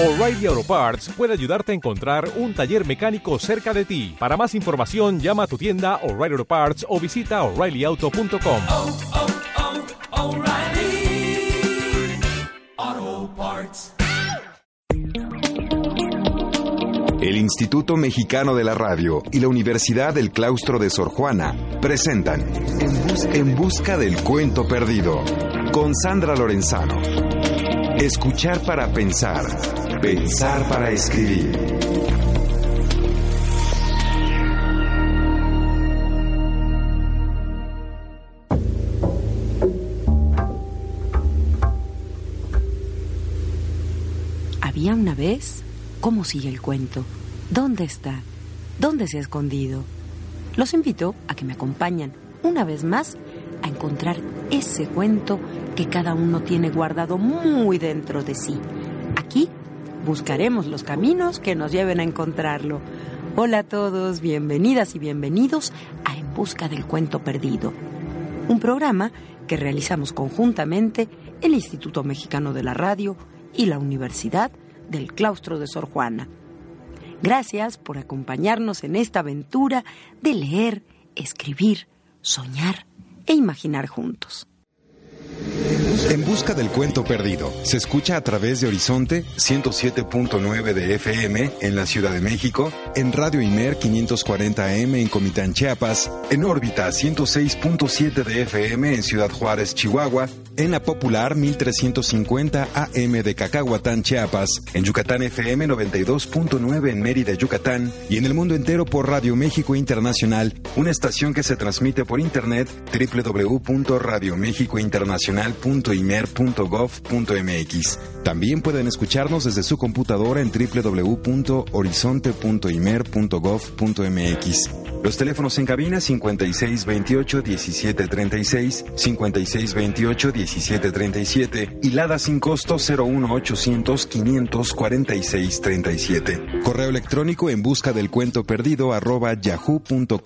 O'Reilly Auto Parts puede ayudarte a encontrar un taller mecánico cerca de ti. Para más información, llama a tu tienda O'Reilly Auto Parts o visita oreillyauto.com. oh, oh, O'Reilly Auto Parts. El Instituto Mexicano de la Radio y la Universidad del Claustro de Sor Juana presentan En, Bus- En Busca del Cuento Perdido con Sandra Lorenzano. Escuchar para pensar, pensar para escribir. Había una vez. ¿Cómo sigue el cuento? ¿Dónde está? ¿Dónde se ha escondido? Los invito a que me acompañen una vez más a encontrar ese cuento que cada uno tiene guardado muy dentro de sí. Buscaremos los caminos que nos lleven a encontrarlo. Hola a todos, bienvenidas y bienvenidos a En Busca del Cuento Perdido, un programa que realizamos conjuntamente el Instituto Mexicano de la Radio y la Universidad del Claustro de Sor Juana. Gracias por acompañarnos en esta aventura de leer, escribir, soñar e imaginar juntos. En busca del cuento perdido. Se escucha a través de Horizonte 107.9 de FM en la Ciudad de México, en Radio Imer 540 AM en Comitán, Chiapas, en órbita 106.7 de FM en Ciudad Juárez, Chihuahua, en la Popular 1350 AM de Cacahuatán, Chiapas, en Yucatán FM 92.9 en Mérida, Yucatán, y en el mundo entero por Radio México Internacional, una estación que se transmite por internet www.radiomexicointernacional.imer.gov.mx. También pueden escucharnos desde su computadora en www.horizonte.imer.gov.mx. Los teléfonos en cabina 5628-1736, 5628-1737 y Lada sin costo 01800-546-37. Correo electrónico en busca del cuento perdido arroba yahoo.com.mx.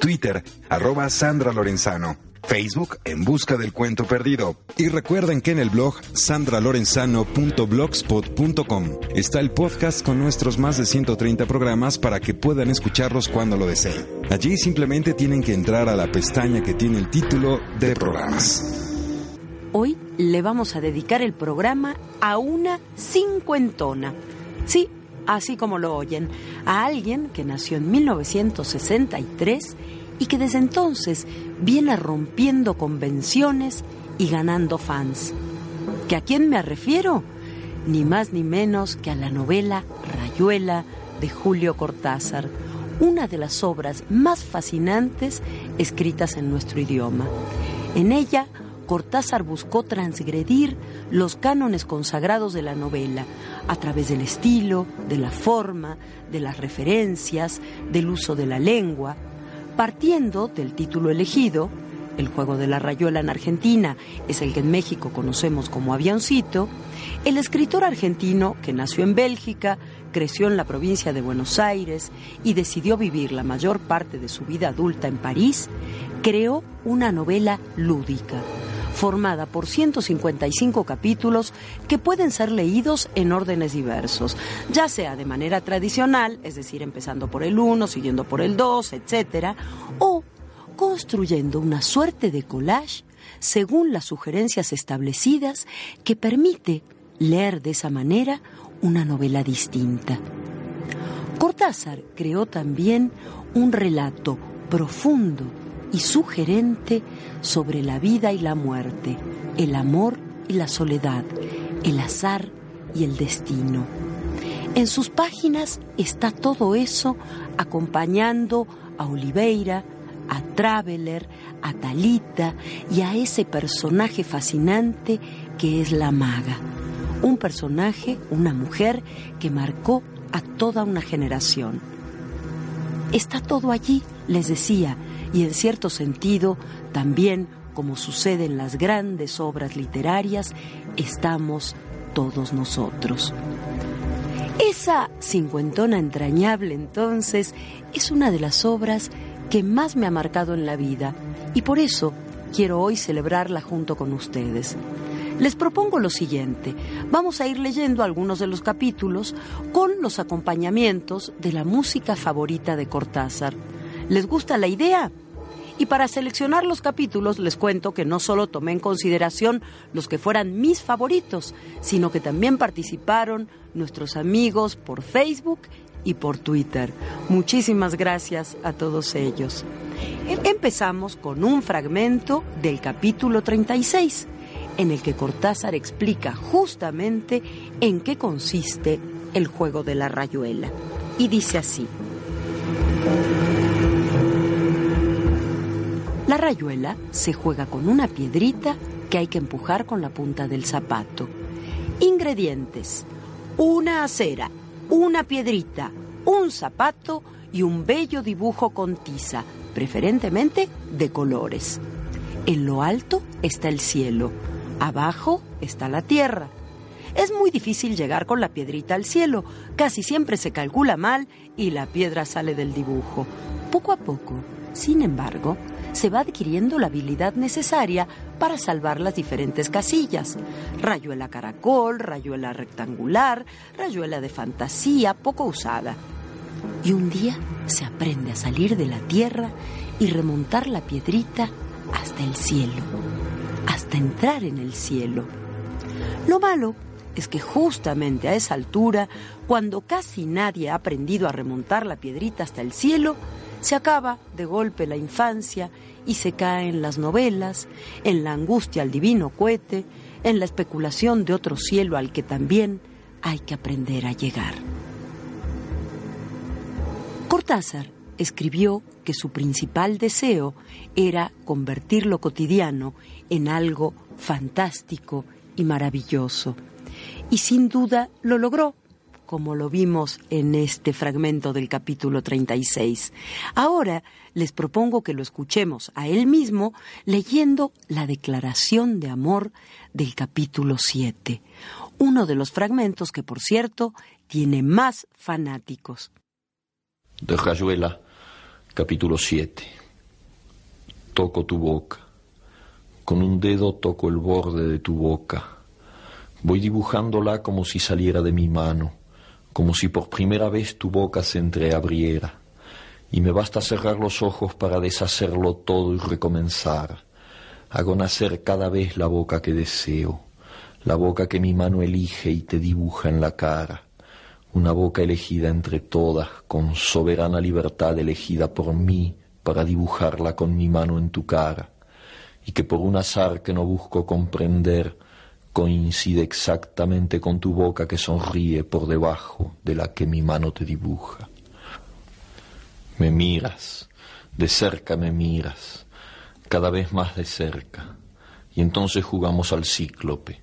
Twitter arroba Sandra Lorenzano. Facebook en busca del cuento perdido. Y recuerden que en el blog sandralorenzano.blogspot.com está el podcast con nuestros más de 130 programas para que puedan escucharlos cuando lo deseen. Allí simplemente tienen que entrar a la pestaña que tiene el título de programas. Hoy le vamos a dedicar el programa a una cincuentona. Sí, así como lo oyen, a alguien que nació en 1963 y que desde entonces viene rompiendo convenciones y ganando fans. ¿Que a quién me refiero? Ni más ni menos que a la novela Rayuela de Julio Cortázar, una de las obras más fascinantes escritas en nuestro idioma. En ella, Cortázar buscó transgredir los cánones consagrados de la novela a través del estilo, de la forma, de las referencias, del uso de la lengua, partiendo del título elegido, el juego de la rayuela en Argentina es el que en México conocemos como avioncito, el escritor argentino que nació en Bélgica, creció en la provincia de Buenos Aires y decidió vivir la mayor parte de su vida adulta en París, creó una novela lúdica, formada por 155 capítulos que pueden ser leídos en órdenes diversos, ya sea de manera tradicional, es decir, empezando por el 1, siguiendo por el 2, etcétera, o construyendo una suerte de collage según las sugerencias establecidas que permite leer de esa manera una novela distinta. Cortázar creó también un relato profundo y sugerente sobre la vida y la muerte, el amor y la soledad, el azar y el destino. En sus páginas está todo eso acompañando a Oliveira, a Traveler, a Talita y a ese personaje fascinante que es la maga. Un personaje, una mujer que marcó a toda una generación. Está todo allí, les decía, y en cierto sentido también, como sucede en las grandes obras literarias, estamos todos nosotros. Esa cincuentona entrañable entonces es una de las obras que más me ha marcado en la vida y por eso quiero hoy celebrarla junto con ustedes. Les propongo lo siguiente. Vamos a ir leyendo algunos de los capítulos con los acompañamientos de la música favorita de Cortázar. ¿Les gusta la idea? Y para seleccionar los capítulos les cuento que no solo tomé en consideración los que fueran mis favoritos, sino que también participaron nuestros amigos por Facebook y por Twitter. Muchísimas gracias a todos ellos. Empezamos con un fragmento del capítulo 36, en el que Cortázar explica justamente en qué consiste el juego de la rayuela. Y dice así. La rayuela se juega con una piedrita que hay que empujar con la punta del zapato. Ingredientes. Una acera, una piedrita, un zapato y un bello dibujo con tiza, preferentemente de colores. En lo alto está el cielo, abajo está la tierra. Es muy difícil llegar con la piedrita al cielo, casi siempre se calcula mal y la piedra sale del dibujo. Poco a poco, sin embargo, se va adquiriendo la habilidad necesaria para salvar las diferentes casillas. Rayuela caracol, rayuela rectangular, rayuela de fantasía, poco usada. Y un día se aprende a salir de la tierra y remontar la piedrita hasta el cielo, hasta entrar en el cielo. Lo malo es que justamente a esa altura, cuando casi nadie ha aprendido a remontar la piedrita hasta el cielo, se acaba de golpe la infancia y se cae en las novelas, en la angustia al divino cohete, en la especulación de otro cielo al que también hay que aprender a llegar. Cortázar escribió que su principal deseo era convertir lo cotidiano en algo fantástico y maravilloso. Y sin duda lo logró como lo vimos en este fragmento del capítulo 36. Ahora les propongo que lo escuchemos a él mismo leyendo la declaración de amor del capítulo 7, uno de los fragmentos que, por cierto, tiene más fanáticos. De Rayuela, capítulo 7. Toco tu boca. Con un dedo toco el borde de tu boca. Voy dibujándola como si saliera de mi mano como si por primera vez tu boca se entreabriera, y me basta cerrar los ojos para deshacerlo todo y recomenzar. Hago nacer cada vez la boca que deseo, la boca que mi mano elige y te dibuja en la cara, una boca elegida entre todas, con soberana libertad elegida por mí para dibujarla con mi mano en tu cara, y que por un azar que no busco comprender, coincide exactamente con tu boca que sonríe por debajo de la que mi mano te dibuja. Me miras, de cerca me miras, cada vez más de cerca, y entonces jugamos al cíclope.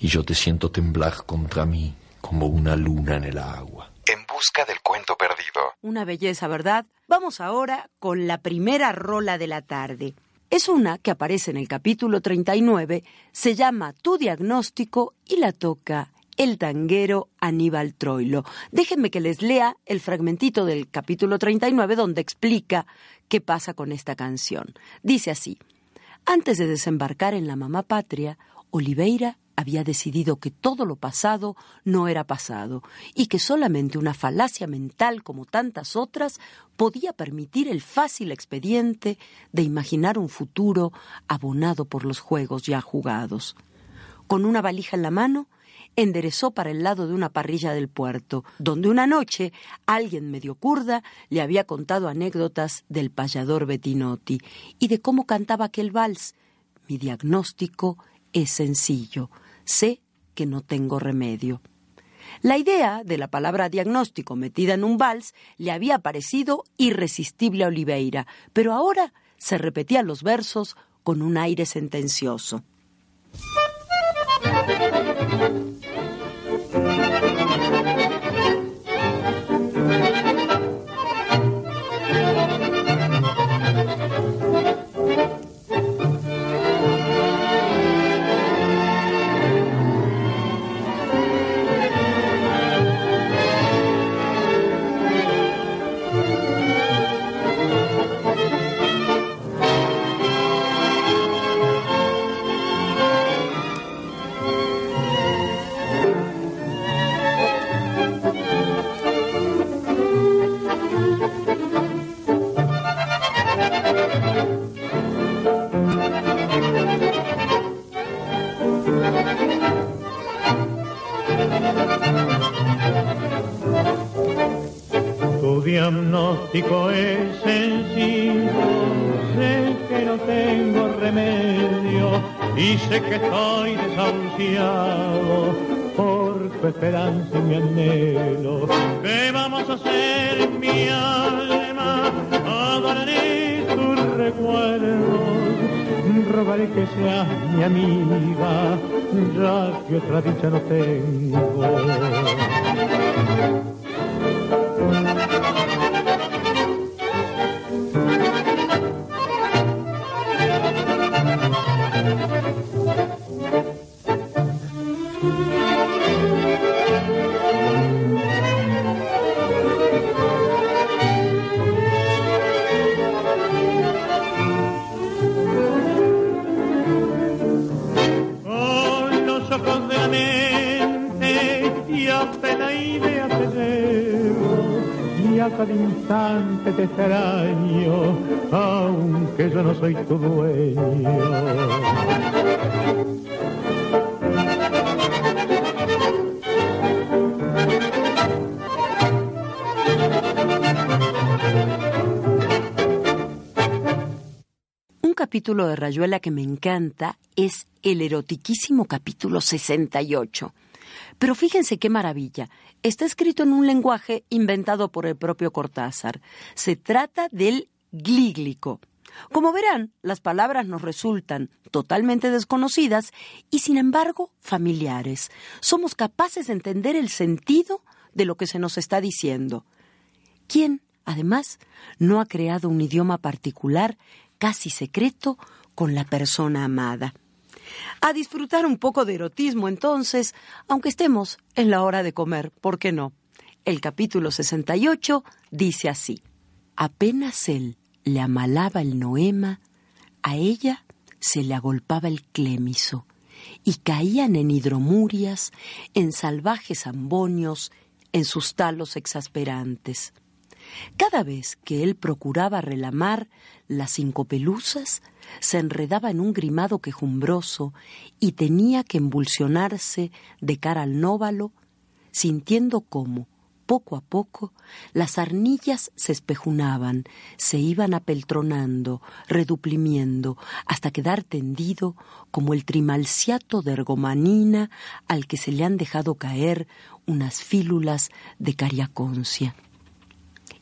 y yo te siento temblar contra mí como una luna en el agua. En busca del cuento perdido. Una belleza, ¿verdad? Vamos ahora con la primera rola de la tarde. Es una que aparece en el capítulo 39, se llama Tu diagnóstico y la toca el tanguero Aníbal Troilo. Déjenme que les lea el fragmentito del capítulo 39 donde explica qué pasa con esta canción. Dice así, antes de desembarcar en la mamá patria, Oliveira había decidido que todo lo pasado no era pasado y que solamente una falacia mental como tantas otras podía permitir el fácil expediente de imaginar un futuro abonado por los juegos ya jugados. Con una valija en la mano, enderezó para el lado de una parrilla del puerto, donde una noche alguien medio curda le había contado anécdotas del payador Bettinotti y de cómo cantaba aquel vals. Mi diagnóstico es sencillo. Sé que no tengo remedio. La idea de la palabra diagnóstico metida en un vals le había parecido irresistible a Oliveira, pero ahora se repetían los versos con un aire sentencioso. Desahuciado por tu esperanza y mi anhelo. ¿Qué vamos a hacer, mi alma? Adoraré tus recuerdos, rogaré que seas mi amiga, ya que otra dicha no tengo. Cada instante te extraño aunque yo no soy tu dueño Un capítulo de Rayuela que me encanta es el erotiquísimo capítulo 68. Pero fíjense qué maravilla. Está escrito en un lenguaje inventado por el propio Cortázar. Se trata del glíglico. Como verán, las palabras nos resultan totalmente desconocidas y sin embargo familiares. Somos capaces de entender el sentido de lo que se nos está diciendo. ¿Quién, además, no ha creado un idioma particular, casi secreto, con la persona amada? A disfrutar un poco de erotismo entonces, aunque estemos en la hora de comer, ¿por qué no? El capítulo 68 dice así, apenas él le amalaba el noema, a ella se le agolpaba el clémiso, y caían en hidromurias, en salvajes ambonios, en sus talos exasperantes. Cada vez que él procuraba relamar las cinco pelusas, se enredaba en un grimado quejumbroso y tenía que embulsionarse de cara al nóvalo, sintiendo cómo, poco a poco, las arnillas se espejunaban, se iban apeltronando, reduplimiendo, hasta quedar tendido como el trimalciato de ergomanina al que se le han dejado caer unas fílulas de cariaconcia.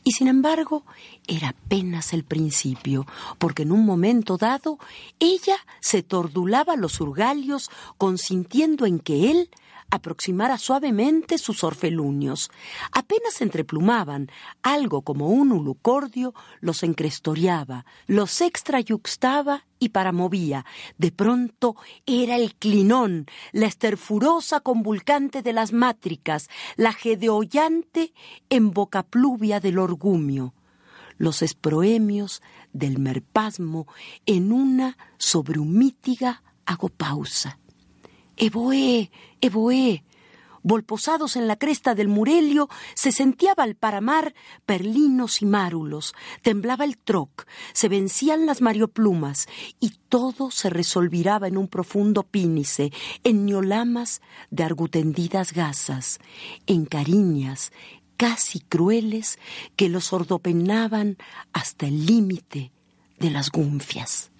Y sin embargo, era apenas el principio, porque en un momento dado ella se tordulaba los urgalios, consintiendo en que él aproximara suavemente sus orfelunios. Apenas entreplumaban, algo como un ulucordio los encrestoreaba, los extrayuxtaba y paramovía. De pronto era el clinón, la esterfurosa convulcante de las mátricas, la gedeollante embocappluvia del orgumio los esproemios del merpasmo en una sobrehumítiga agopausa. Evoé, Evoé, Volposados en la cresta del Murelio, se sentía Valparamar, perlinos y márulos, temblaba el troc, se vencían las marioplumas, y todo se resolviraba en un profundo pínice, en ñolamas de argutendidas gasas, en cariñas casi crueles que los ordopenaban hasta el límite de las gunfias.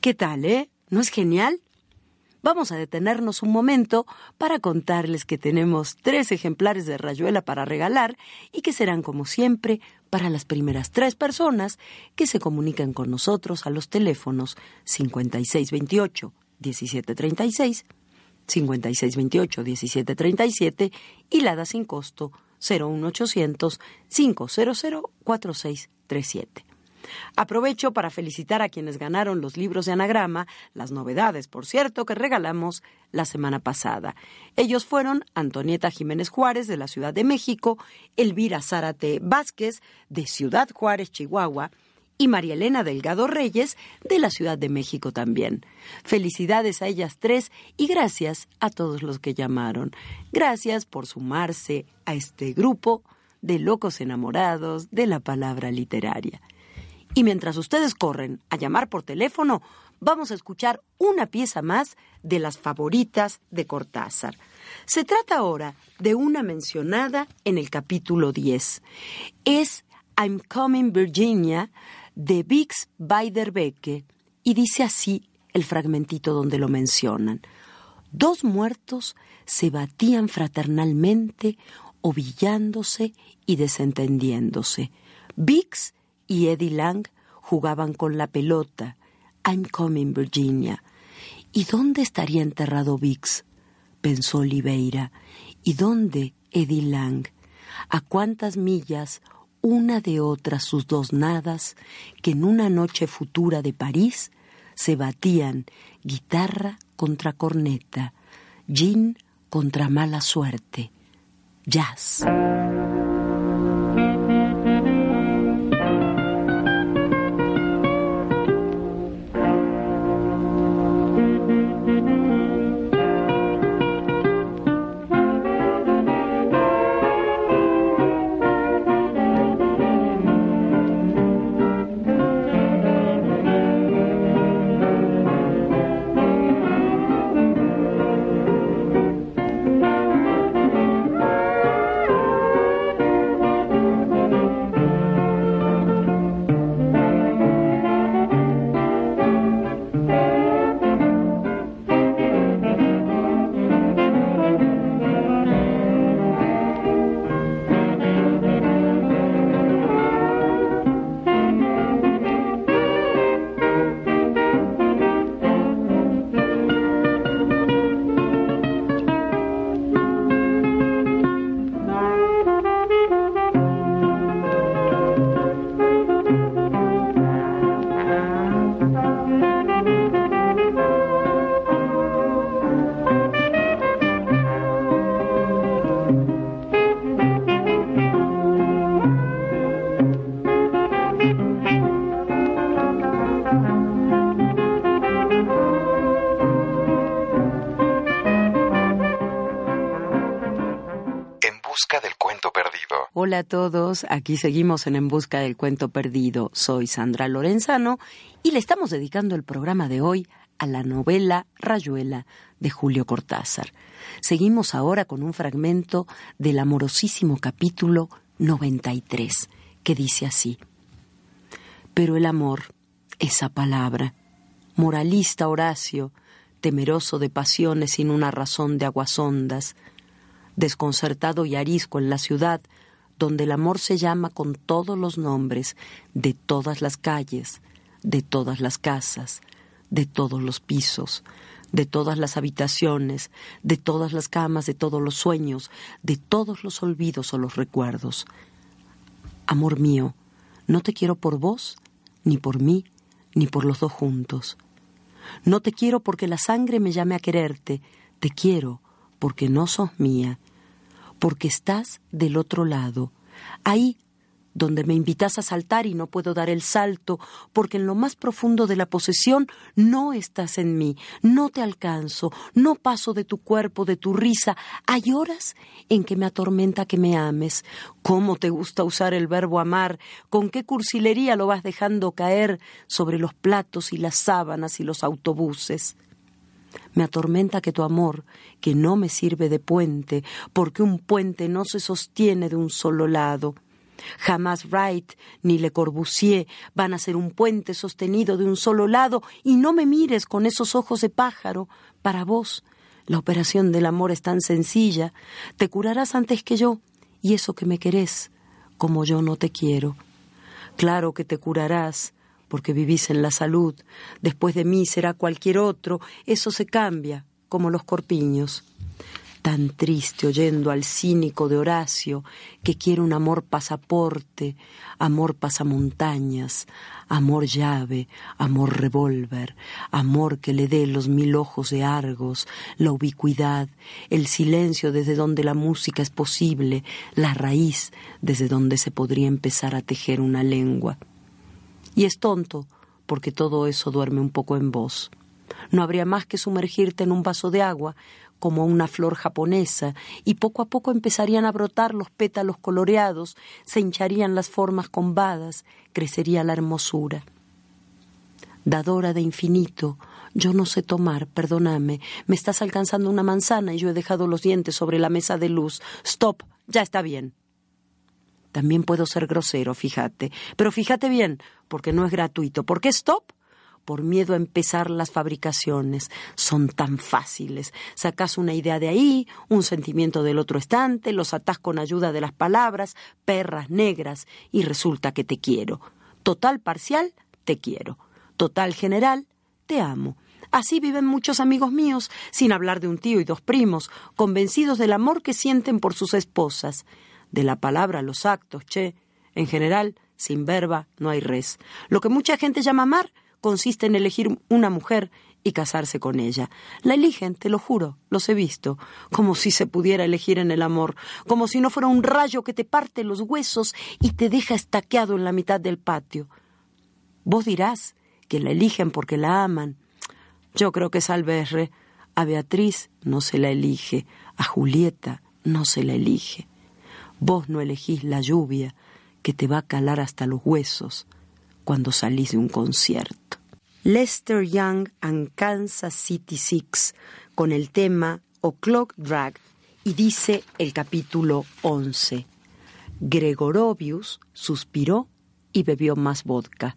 ¿Qué tal, eh? ¿No es genial? Vamos a detenernos un momento para contarles que tenemos tres ejemplares de Rayuela para regalar y que serán, como siempre, para las primeras tres personas que se comunican con nosotros a los teléfonos 5628-1736, 5628-1737 y la da sin costo 01800 500 4637. Aprovecho para felicitar a quienes ganaron los libros de anagrama, las novedades, por cierto, que regalamos la semana pasada. Ellos fueron Antonieta Jiménez Juárez, de la Ciudad de México, Elvira Zárate Vázquez, de Ciudad Juárez, Chihuahua, y María Elena Delgado Reyes, de la Ciudad de México también. Felicidades a ellas tres y gracias a todos los que llamaron. Gracias por sumarse a este grupo de locos enamorados de la palabra literaria. Y mientras ustedes corren a llamar por teléfono, vamos a escuchar una pieza más de las favoritas de Cortázar. Se trata ahora de una mencionada en el capítulo 10. Es I'm Coming Virginia de Bix Beiderbecke y dice así el fragmentito donde lo mencionan. Dos muertos se batían fraternalmente, ovillándose y desentendiéndose. Bix y Eddie Lang jugaban con la pelota. I'm coming, Virginia. ¿Y dónde estaría enterrado Bix? pensó Oliveira. ¿Y dónde Eddie Lang? ¿A cuántas millas una de otra sus dos nadas que en una noche futura de París se batían guitarra contra corneta, gin contra mala suerte, jazz. Hola a todos, aquí seguimos en En Busca del Cuento Perdido. Soy Sandra Lorenzano y le estamos dedicando el programa de hoy a la novela Rayuela de Julio Cortázar. Seguimos ahora con un fragmento del amorosísimo capítulo 93, que dice así. Pero el amor, esa palabra, moralista Horacio, temeroso de pasiones sin una razón de aguasondas, desconcertado y arisco en la ciudad, donde el amor se llama con todos los nombres de todas las calles, de todas las casas, de todos los pisos, de todas las habitaciones, de todas las camas, de todos los sueños, de todos los olvidos o los recuerdos. Amor mío, no te quiero por vos, ni por mí, ni por los dos juntos. No te quiero porque la sangre me llame a quererte, te quiero porque no sos mía, porque estás del otro lado, ahí donde me invitas a saltar y no puedo dar el salto, porque en lo más profundo de la posesión no estás en mí, no te alcanzo, no paso de tu cuerpo, de tu risa. Hay horas en que me atormenta que me ames. ¿Cómo te gusta usar el verbo amar? ¿Con qué cursilería lo vas dejando caer sobre los platos y las sábanas y los autobuses? Me atormenta que tu amor, que no me sirve de puente, porque un puente no se sostiene de un solo lado, Jamás Wright ni Le Corbusier van a ser un puente sostenido de un solo lado y no me mires con esos ojos de pájaro. Para vos, la operación del amor es tan sencilla. Te curarás antes que yo y eso que me querés, como yo no te quiero. Claro que te curarás, porque vivís en la salud. Después de mí será cualquier otro. Eso se cambia, como los corpiños tan triste oyendo al cínico de Horacio que quiere un amor pasaporte, amor pasamontañas, amor llave, amor revólver, amor que le dé los mil ojos de Argos, la ubicuidad, el silencio desde donde la música es posible, la raíz desde donde se podría empezar a tejer una lengua. Y es tonto, porque todo eso duerme un poco en vos. No habría más que sumergirte en un vaso de agua, como una flor japonesa, y poco a poco empezarían a brotar los pétalos coloreados, se hincharían las formas combadas, crecería la hermosura. Dadora de infinito, yo no sé tomar, perdóname, me estás alcanzando una manzana y yo he dejado los dientes sobre la mesa de luz. Stop, ya está bien. También puedo ser grosero, fíjate, pero fíjate bien, porque no es gratuito. ¿Por qué stop? por miedo a empezar las fabricaciones. Son tan fáciles. Sacas una idea de ahí, un sentimiento del otro estante, los atás con ayuda de las palabras, perras negras, y resulta que te quiero. Total parcial, te quiero. Total general, te amo. Así viven muchos amigos míos, sin hablar de un tío y dos primos, convencidos del amor que sienten por sus esposas. De la palabra los actos, che. En general, sin verba no hay res. Lo que mucha gente llama amar consiste en elegir una mujer y casarse con ella. La eligen, te lo juro, los he visto, como si se pudiera elegir en el amor, como si no fuera un rayo que te parte los huesos y te deja estaqueado en la mitad del patio. Vos dirás que la eligen porque la aman. Yo creo que Salverre. A Beatriz no se la elige, a Julieta no se la elige. Vos no elegís la lluvia que te va a calar hasta los huesos cuando salís de un concierto. Lester Young and Kansas City Six con el tema O'Clock Drag y dice el capítulo 11. Gregorovius suspiró y bebió más vodka.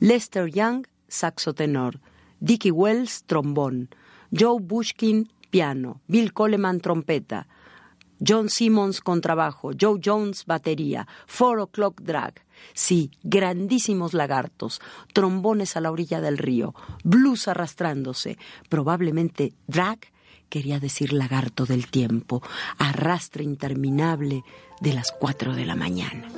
Lester Young, saxo tenor. Dickie Wells, trombón. Joe Bushkin, piano. Bill Coleman, trompeta. John Simmons, contrabajo. Joe Jones, batería. Four O'Clock Drag. Sí, grandísimos lagartos, trombones a la orilla del río, blues arrastrándose, probablemente drag quería decir lagarto del tiempo, arrastre interminable de las cuatro de la mañana.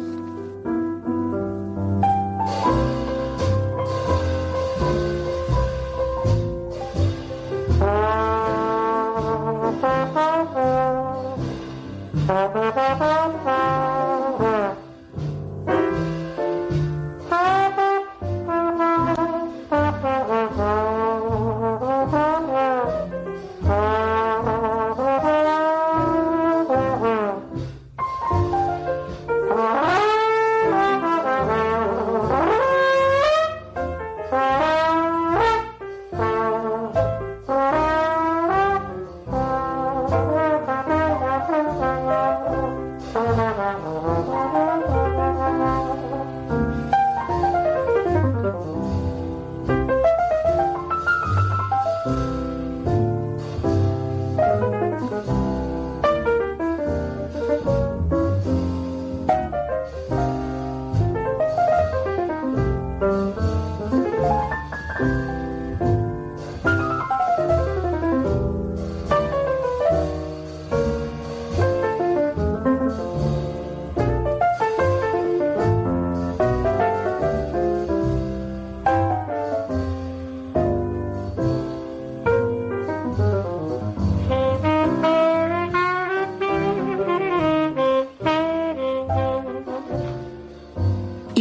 Thank.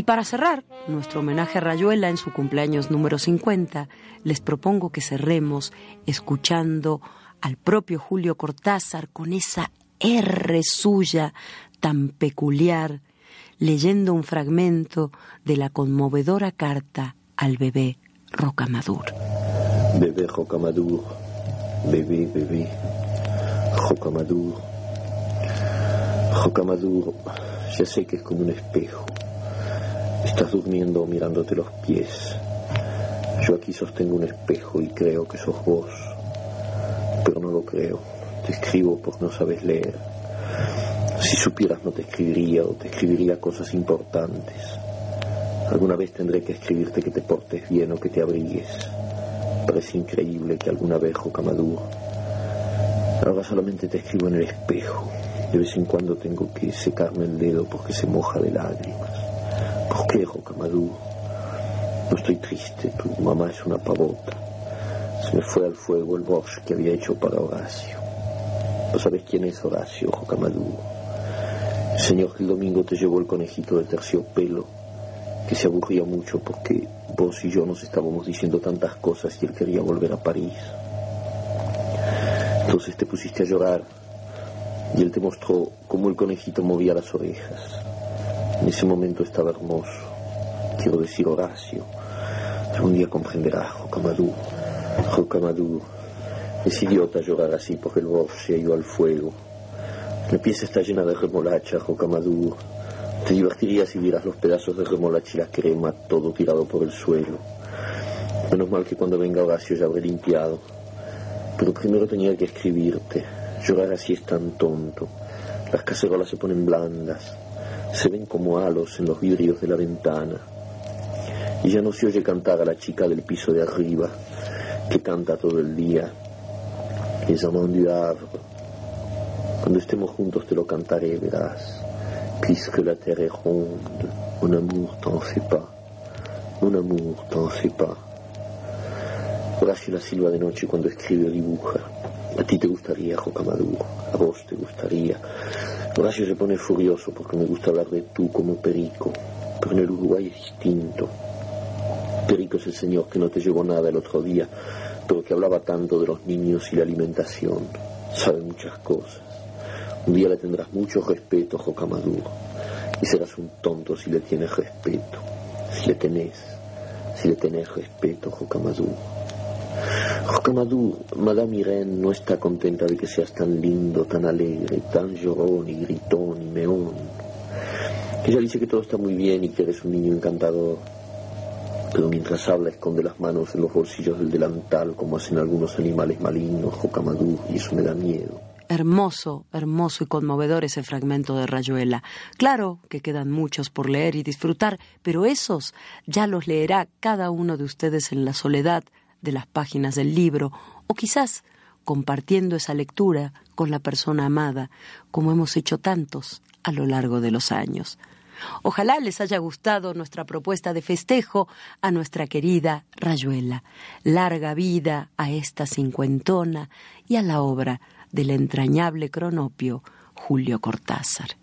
Y para cerrar nuestro homenaje a Rayuela en su cumpleaños número 50, les propongo que cerremos escuchando al propio Julio Cortázar con esa R suya tan peculiar, leyendo un fragmento de la conmovedora carta al bebé Rocamadur. Bebé Rocamadur, bebé, bebé, Rocamadur. Rocamadur, ya sé que es como un espejo. Estás durmiendo mirándote los pies. Yo aquí sostengo un espejo y creo que sos vos, pero no lo creo. Te escribo porque no sabes leer. Si supieras no te escribiría o te escribiría cosas importantes. Alguna vez tendré que escribirte que te portes bien o que te abrigues. Parece increíble que alguna vez, Jocamadur. Ahora solamente te escribo en el espejo. De vez en cuando tengo que secarme el dedo porque se moja de lágrimas. ¿Por qué, Rocamadur? No estoy triste, tu mamá es una pavota. Se me fue al fuego el bosque que había hecho para Horacio. ¿No sabes quién es Horacio, Rocamadur? El señor que el domingo te llevó el conejito de terciopelo, que se aburría mucho porque vos y yo nos estábamos diciendo tantas cosas y él quería volver a París. Entonces te pusiste a llorar y él te mostró cómo el conejito movía las orejas. En ese momento estaba hermoso. Quiero decir Horacio. Algún día comprenderás, Rocamadur. Rocamadur. Es idiota llorar así porque el bosque se ha al fuego. La pieza está llena de remolacha, Rocamadur. Te divertirías si vieras los pedazos de remolacha y la crema, todo tirado por el suelo. Menos mal que cuando venga Horacio ya habré limpiado. Pero primero tenía que escribirte. Llorar así es tan tonto. Las cacerolas se ponen blandas. Se ven como halos en los vidrios de la ventana. Y ya no se oye cantar a la chica del piso de arriba, que canta todo el día. Les amants du Havre. Cuando estemos juntos te lo cantaré, verás. Puisque la terre est ronde, mon amour t'en fait pas. Mon amour t'en fait pas. Horacio la silba de noche cuando escribe o dibuja. A ti te gustaría, Rocamadur. A vos te gustaría. Horacio se pone furioso porque me gusta hablar de tú como Perico. Pero en el Uruguay es distinto. Perico es el señor que no te llevó nada el otro día, pero que hablaba tanto de los niños y la alimentación. Sabe muchas cosas. Un día le tendrás mucho respeto, Jocamadur, y serás un tonto si le tienes respeto. Si le tenés, si le tenés respeto, Jocamadur. Jocamadur, Madame Irene no está contenta de que seas tan lindo, tan alegre, tan llorón y gritón y meón. Ella dice que todo está muy bien y que eres un niño encantador. Pero mientras habla esconde las manos en los bolsillos del delantal como hacen algunos animales malignos, Jocamadur, y eso me da miedo. Hermoso, hermoso y conmovedor ese fragmento de Rayuela. Claro que quedan muchos por leer y disfrutar, pero esos ya los leerá cada uno de ustedes en la soledad de las páginas del libro, o quizás compartiendo esa lectura con la persona amada, como hemos hecho tantos a lo largo de los años. Ojalá les haya gustado nuestra propuesta de festejo a nuestra querida Rayuela. Larga vida a esta cincuentona y a la obra del entrañable cronopio Julio Cortázar.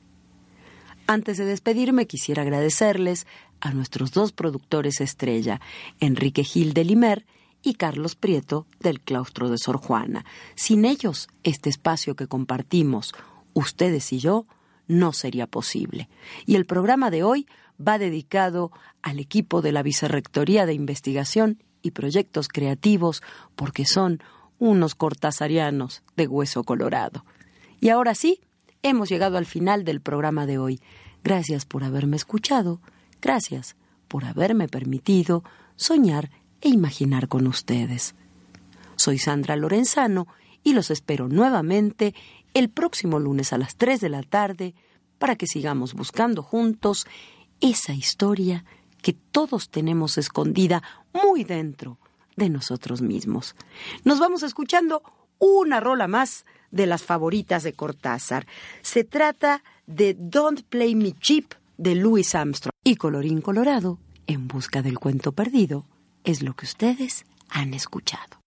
Antes de despedirme, quisiera agradecerles a nuestros dos productores estrella, Enrique Gil de Limer y Carlos Prieto del Claustro de Sor Juana. Sin ellos, este espacio que compartimos, ustedes y yo, no sería posible. Y el programa de hoy va dedicado al equipo de la Vicerrectoría de Investigación y Proyectos Creativos, porque son unos cortasarianos de hueso colorado. Y ahora sí, hemos llegado al final del programa de hoy. Gracias por haberme escuchado, gracias por haberme permitido soñar e imaginar con ustedes. Soy Sandra Lorenzano y los espero nuevamente el próximo lunes a las 3 de la tarde para que sigamos buscando juntos esa historia que todos tenemos escondida muy dentro de nosotros mismos. Nos vamos escuchando una rola más de las favoritas de Cortázar. Se trata de Don't Play Me Cheap de Louis Armstrong. Y colorín colorado, en busca del cuento perdido, es lo que ustedes han escuchado.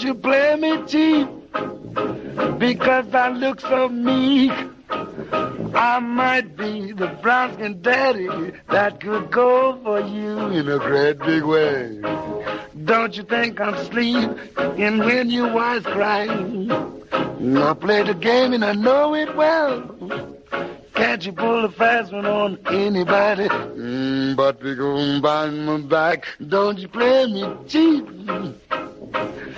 Don't you play me cheap because I look so meek. I might be the brown skin daddy that could go for you in a great big way. Don't you think I'm asleep? And when you was crying, I play the game and I know it well. Can't you pull a fast one on anybody? Mm, but we go by my back. Don't you play me cheap?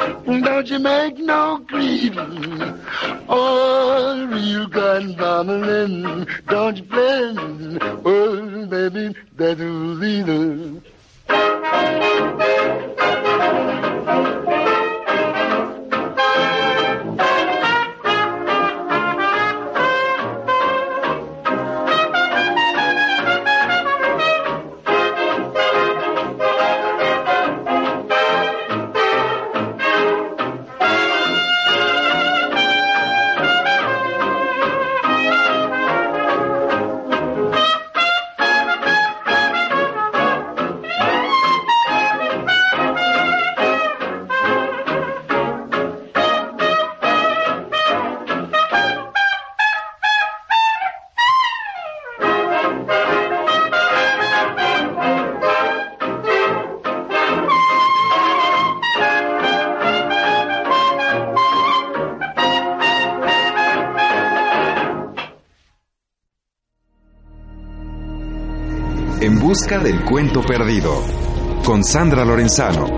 Don't you make no creep? Oh, real gun bombing. Don't you play me? Oh, baby, that's either. En busca del cuento perdido. Con Sandra Lorenzano.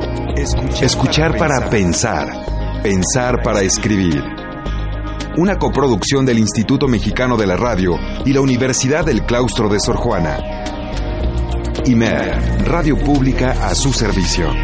Escuchar, para pensar. Pensar para escribir. Una coproducción del Instituto Mexicano de la Radio y la Universidad del Claustro de Sor Juana. IMER, Radio Pública a su servicio.